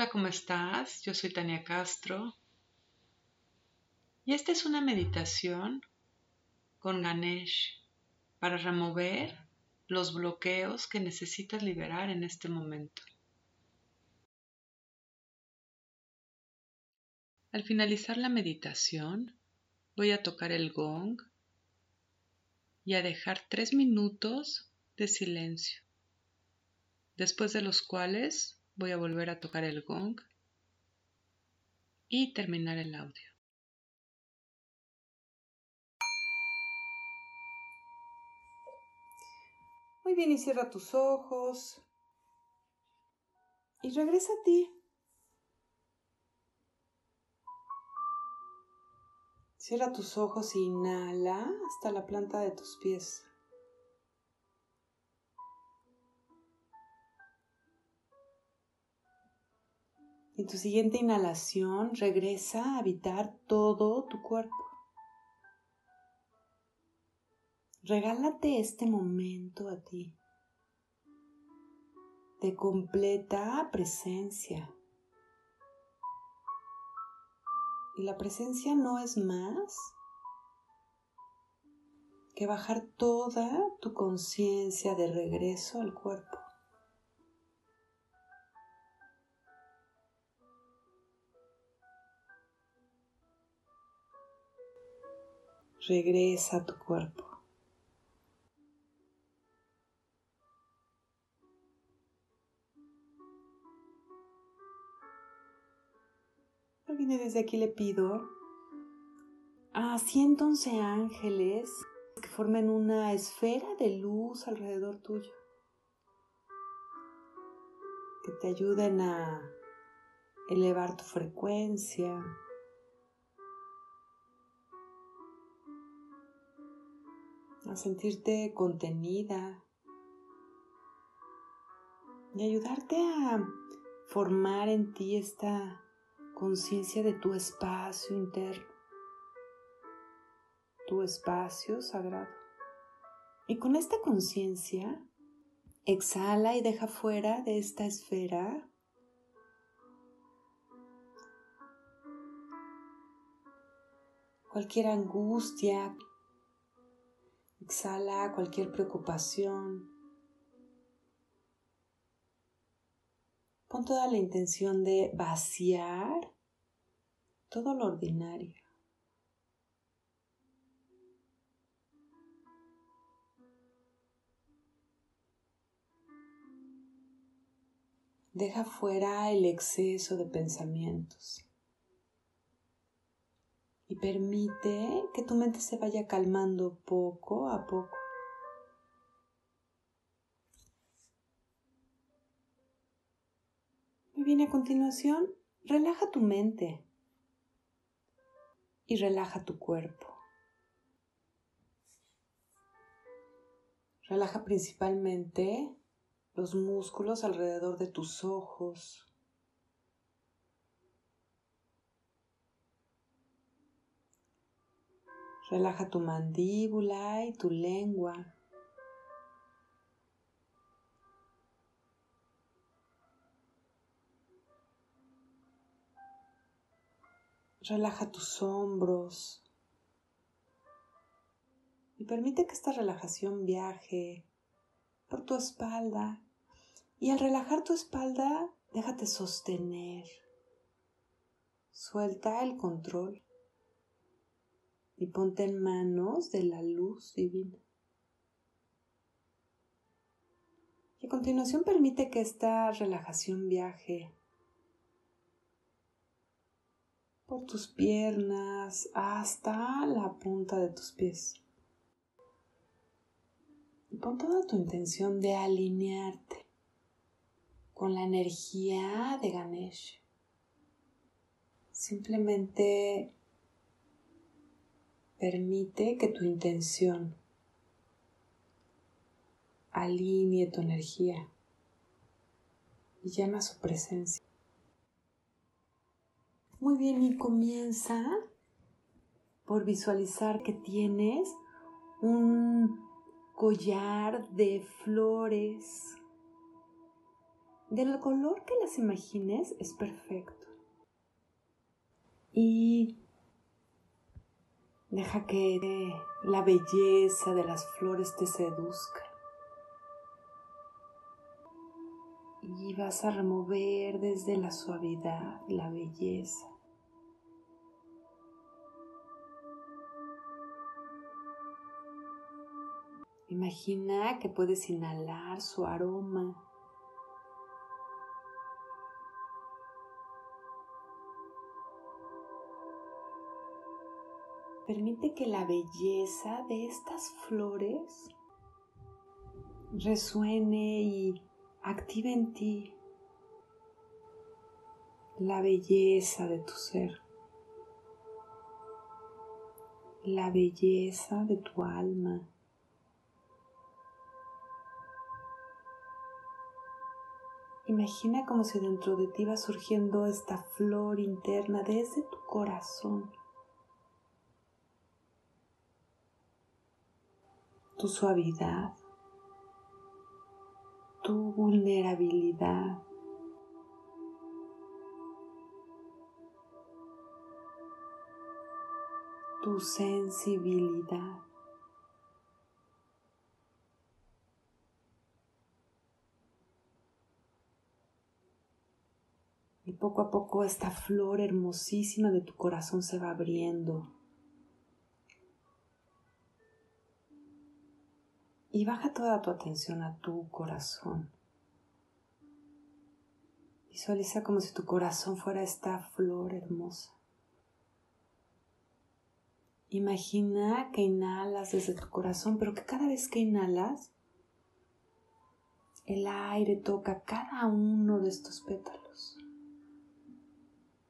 Hola, ¿cómo estás? Yo soy Tania Castro y esta es una meditación con Ganesh para remover los bloqueos que necesitas liberar en este momento. Al finalizar la meditación, voy a tocar el gong y a dejar tres minutos de silencio, después de los cuales voy a volver a tocar el gong y terminar el audio. Muy bien, y cierra tus ojos. Y regresa a ti. Cierra tus ojos e inhala hasta la planta de tus pies. En tu siguiente inhalación regresa a habitar todo tu cuerpo. Regálate este momento a ti de completa presencia. Y la presencia no es más que bajar toda tu conciencia de regreso al cuerpo. Regresa a tu cuerpo. Viene desde aquí le pido a 111 ángeles que formen una esfera de luz alrededor tuyo. Que te ayuden a elevar tu frecuencia, a sentirte contenida y ayudarte a formar en ti esta conciencia de tu espacio interno, tu espacio sagrado. Y con esta conciencia, exhala y deja fuera de esta esfera cualquier angustia, Exhala cualquier preocupación. Pon toda la intención de vaciar todo lo ordinario. Deja fuera el exceso de pensamientos y permite que tu mente se vaya calmando poco a poco. Muy bien, a continuación, relaja tu mente y relaja tu cuerpo. Relaja principalmente los músculos alrededor de tus ojos, Relaja tu mandíbula y tu lengua. Relaja tus hombros y permite que esta relajación viaje por tu espalda. Y al relajar tu espalda, déjate sostener. Suelta el control y ponte en manos de la luz divina. Y a continuación permite que esta relajación viaje por tus piernas hasta la punta de tus pies. Y pon toda tu intención de alinearte con la energía de Ganesh. Simplemente Permite que tu intención alinee tu energía y llama su presencia. Muy bien, y comienza por visualizar que tienes un collar de flores Del color que las imagines es perfecto. Y deja que la belleza de las flores te seduzca. Y vas a remover desde la suavidad la belleza. Imagina que puedes inhalar su aroma. Permite que la belleza de estas flores resuene y active en ti la belleza de tu ser, la belleza de tu alma. Imagina como si dentro de ti va surgiendo esta flor interna desde tu corazón. Tu suavidad, tu vulnerabilidad, tu sensibilidad. Y poco a poco esta flor hermosísima de tu corazón se va abriendo. Y baja toda tu atención a tu corazón. Visualiza como si tu corazón fuera esta flor hermosa. Imagina que inhalas desde tu corazón, pero que cada vez que inhalas, el aire toca cada uno de estos pétalos.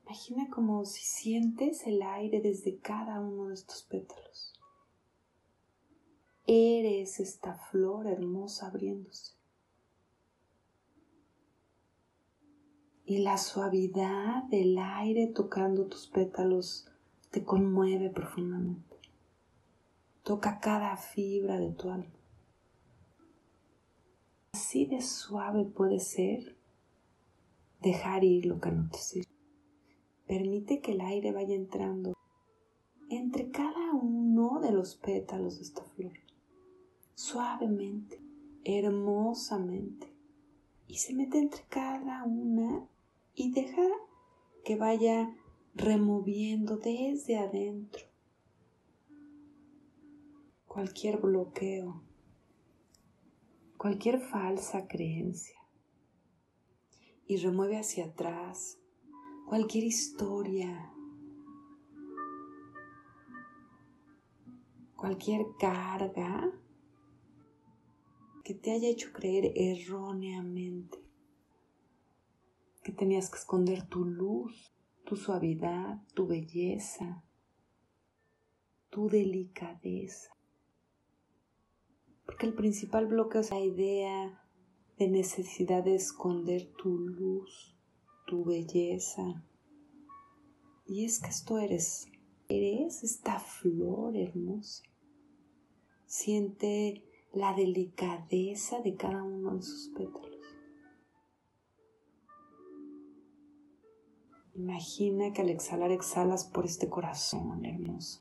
Imagina como si sientes el aire desde cada uno de estos pétalos. Eres esta flor hermosa abriéndose. Y la suavidad del aire tocando tus pétalos te conmueve profundamente. Toca cada fibra de tu alma. Así de suave puede ser dejar ir lo que no te sirve. Permite que el aire vaya entrando entre cada uno de los pétalos de esta flor, suavemente, hermosamente, y se mete entre cada una y deja que vaya removiendo desde adentro cualquier bloqueo, cualquier falsa creencia y remueve hacia atrás cualquier historia, cualquier carga que te haya hecho creer erróneamente que tenías que esconder tu luz, tu suavidad, tu belleza, tu delicadeza. Porque el principal bloqueo es la idea de necesidad de esconder tu luz, tu belleza. Y es que esto eres, eres esta flor hermosa. Siente la delicadeza de cada uno de sus pétalos. Imagina que al exhalar exhalas por este corazón hermoso,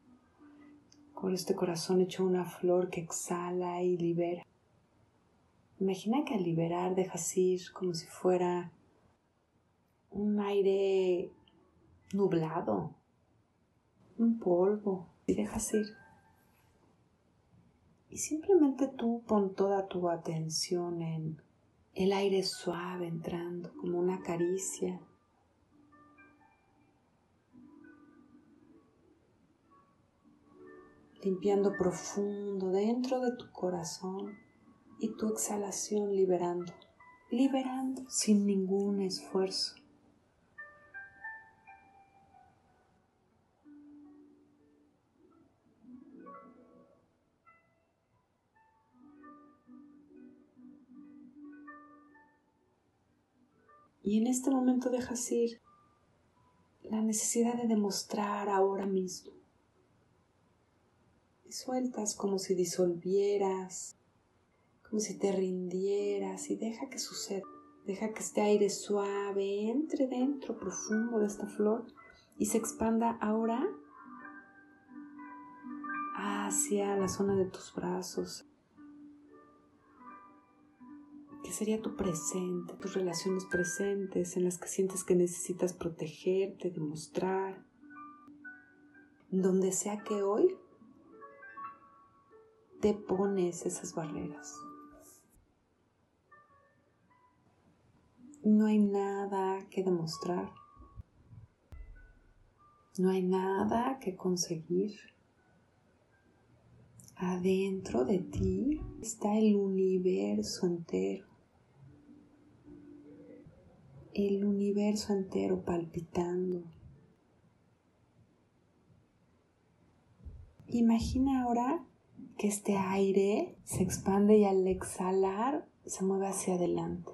por este corazón hecho una flor que exhala y libera. Imagina que al liberar dejas ir como si fuera un aire nublado, un polvo, y dejas ir. Y simplemente tú pon toda tu atención en el aire suave entrando como una caricia. Limpiando profundo dentro de tu corazón y tu exhalación liberando, liberando sin ningún esfuerzo. Y en este momento dejas ir la necesidad de demostrar ahora mismo. Y sueltas como si disolvieras, como si te rindieras y deja que suceda. Deja que este aire suave entre dentro profundo de esta flor y se expanda ahora hacia la zona de tus brazos, que sería tu presente, tus relaciones presentes en las que sientes que necesitas protegerte, demostrar, donde sea que hoy te pones esas barreras. No hay nada que demostrar. No hay nada que conseguir. Adentro de ti está el universo entero. El universo entero palpitando. Imagina ahora que este aire se expande y al exhalar se mueve hacia adelante.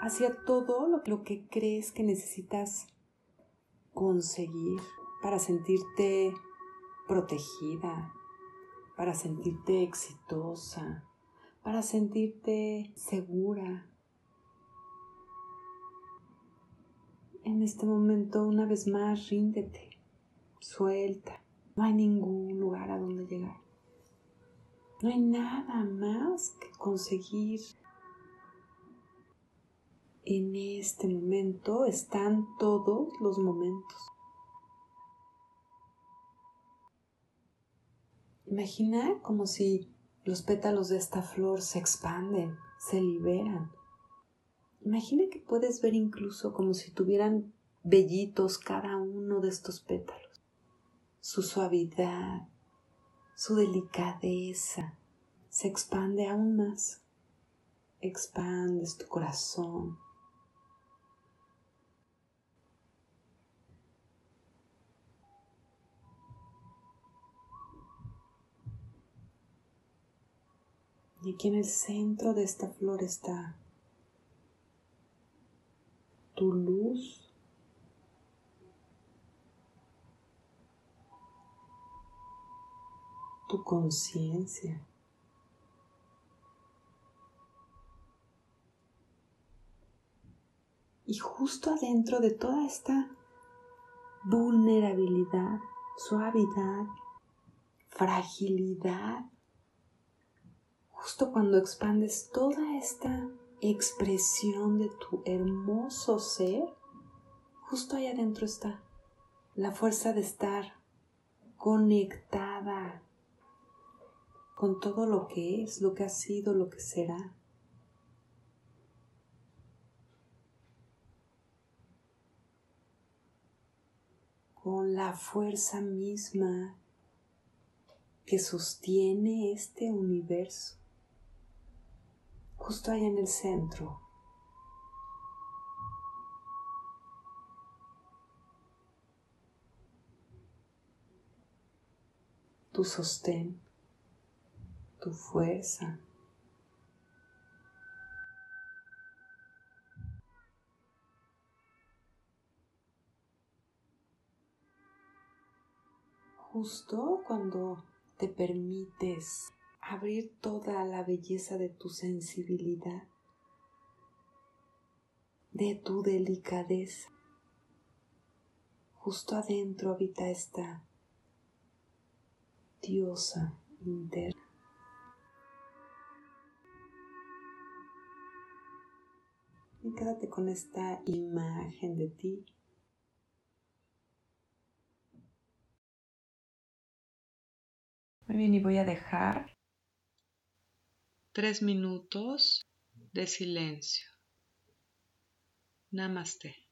Hacia todo lo, que crees que necesitas conseguir para sentirte protegida, para sentirte exitosa, para sentirte segura. En este momento, una vez más, ríndete, suelta. No hay ningún lugar a donde llegar. No hay nada más que conseguir. En este momento están todos los momentos. Imagina como si los pétalos de esta flor se expanden, se liberan. Imagina que puedes ver incluso como si tuvieran vellitos cada uno de estos pétalos su suavidad, su delicadeza se expande aún más. Expandes tu corazón. Y aquí en el centro de esta flor está tu luz tu conciencia. Y justo adentro de toda esta vulnerabilidad, suavidad, fragilidad, justo cuando expandes toda esta expresión de tu hermoso ser, justo ahí adentro está la fuerza de estar conectada con todo lo que es, lo que ha sido, lo que será. con la fuerza misma que sostiene este universo, justo ahí en el centro. Tu sostén tu fuerza. Justo cuando te permites abrir toda la belleza de tu sensibilidad, de tu delicadeza. Justo adentro habita esta diosa interna. Y quédate con esta imagen de ti. Muy bien, y voy a dejar tres minutos de silencio. Namaste.